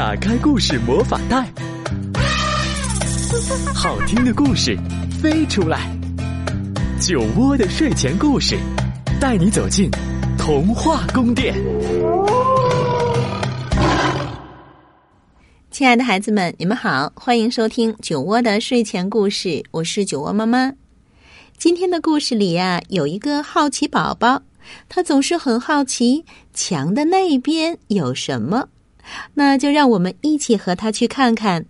打开故事魔法袋，好听的故事飞出来。酒窝的睡前故事，带你走进童话宫殿。亲爱的孩子们，你们好，欢迎收听酒窝的睡前故事，我是酒窝妈妈。今天的故事里呀，有一个好奇宝宝，他总是很好奇墙的那边有什么。那就让我们一起和他去看看，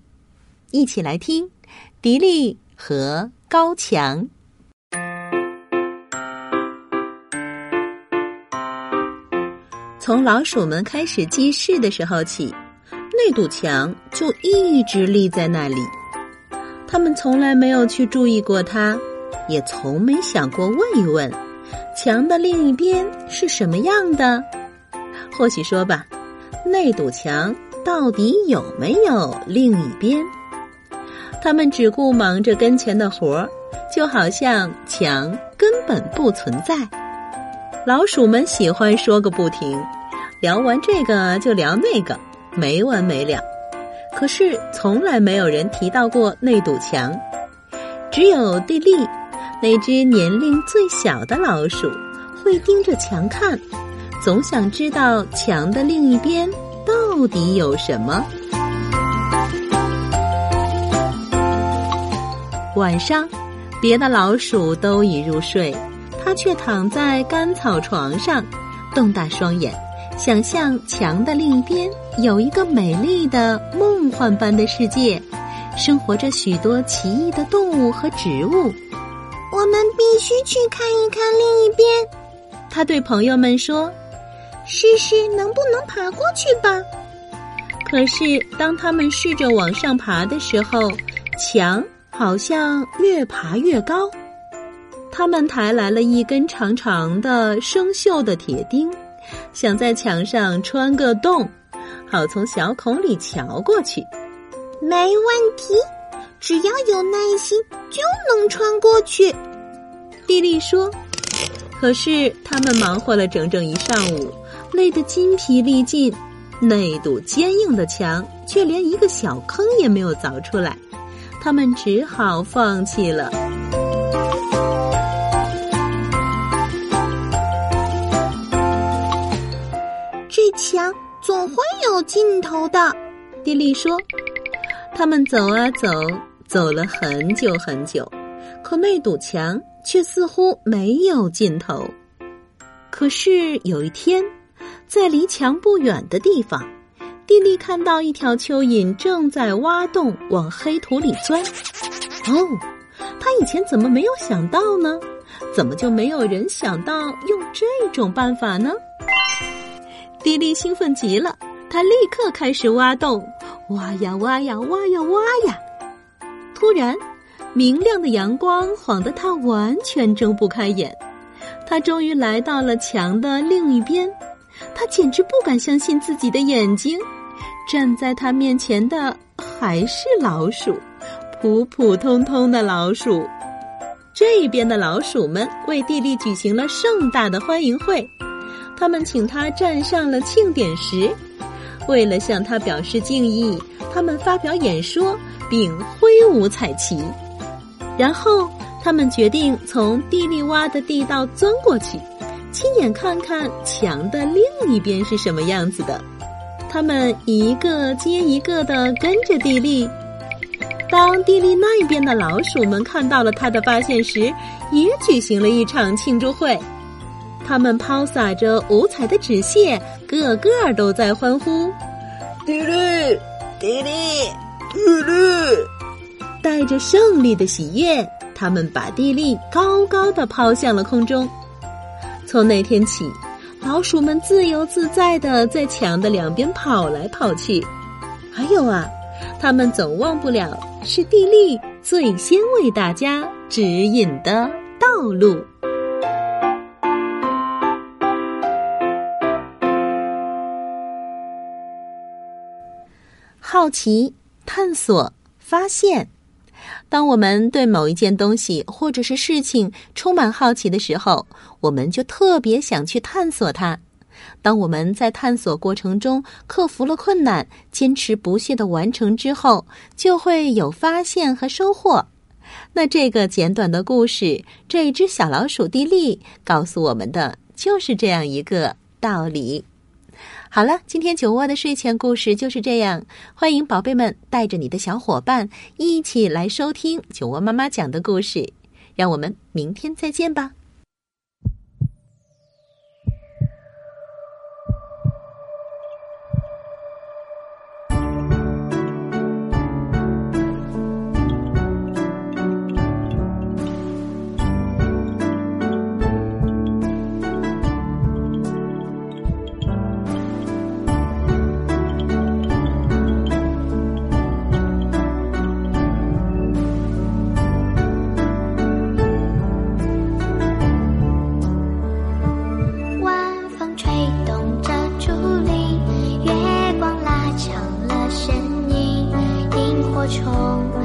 一起来听迪丽和高强。从老鼠们开始记事的时候起，那堵墙就一直立在那里。他们从来没有去注意过它，也从没想过问一问，墙的另一边是什么样的。或许说吧。那堵墙到底有没有另一边？他们只顾忙着跟前的活儿，就好像墙根本不存在。老鼠们喜欢说个不停，聊完这个就聊那个，没完没了。可是从来没有人提到过那堵墙，只有蒂莉，那只年龄最小的老鼠，会盯着墙看。总想知道墙的另一边到底有什么。晚上，别的老鼠都已入睡，它却躺在干草床上，瞪大双眼，想象墙的另一边有一个美丽的梦幻般的世界，生活着许多奇异的动物和植物。我们必须去看一看另一边，他对朋友们说。试试能不能爬过去吧。可是当他们试着往上爬的时候，墙好像越爬越高。他们抬来了一根长长的生锈的铁钉，想在墙上穿个洞，好从小孔里瞧过去。没问题，只要有耐心就能穿过去。蒂莉说。可是他们忙活了整整一上午。累得筋疲力尽，那堵坚硬的墙却连一个小坑也没有凿出来，他们只好放弃了。这墙总会有尽头的，迪丽说。他们走啊走，走了很久很久，可那堵墙却似乎没有尽头。可是有一天。在离墙不远的地方，蒂莉看到一条蚯蚓正在挖洞往黑土里钻。哦，他以前怎么没有想到呢？怎么就没有人想到用这种办法呢？蒂莉兴奋极了，他立刻开始挖洞，挖呀挖呀挖呀挖呀。突然，明亮的阳光晃得他完全睁不开眼。他终于来到了墙的另一边。他简直不敢相信自己的眼睛，站在他面前的还是老鼠，普普通通的老鼠。这边的老鼠们为弟弟举行了盛大的欢迎会，他们请他站上了庆典石，为了向他表示敬意，他们发表演说并挥舞彩旗。然后，他们决定从蒂莉挖的地道钻过去。亲眼看看墙的另一边是什么样子的，他们一个接一个的跟着地利。当地利那边的老鼠们看到了他的发现时，也举行了一场庆祝会。他们抛洒着五彩的纸屑，个个都在欢呼：“地利，地利，地利！”带着胜利的喜悦，他们把地利高高的抛向了空中。从那天起，老鼠们自由自在的在墙的两边跑来跑去。还有啊，他们总忘不了是地利最先为大家指引的道路。好奇、探索、发现。当我们对某一件东西或者是事情充满好奇的时候，我们就特别想去探索它。当我们在探索过程中克服了困难，坚持不懈的完成之后，就会有发现和收获。那这个简短的故事，这一只小老鼠蒂利告诉我们的就是这样一个道理。好了，今天酒窝的睡前故事就是这样。欢迎宝贝们带着你的小伙伴一起来收听酒窝妈妈讲的故事。让我们明天再见吧。冲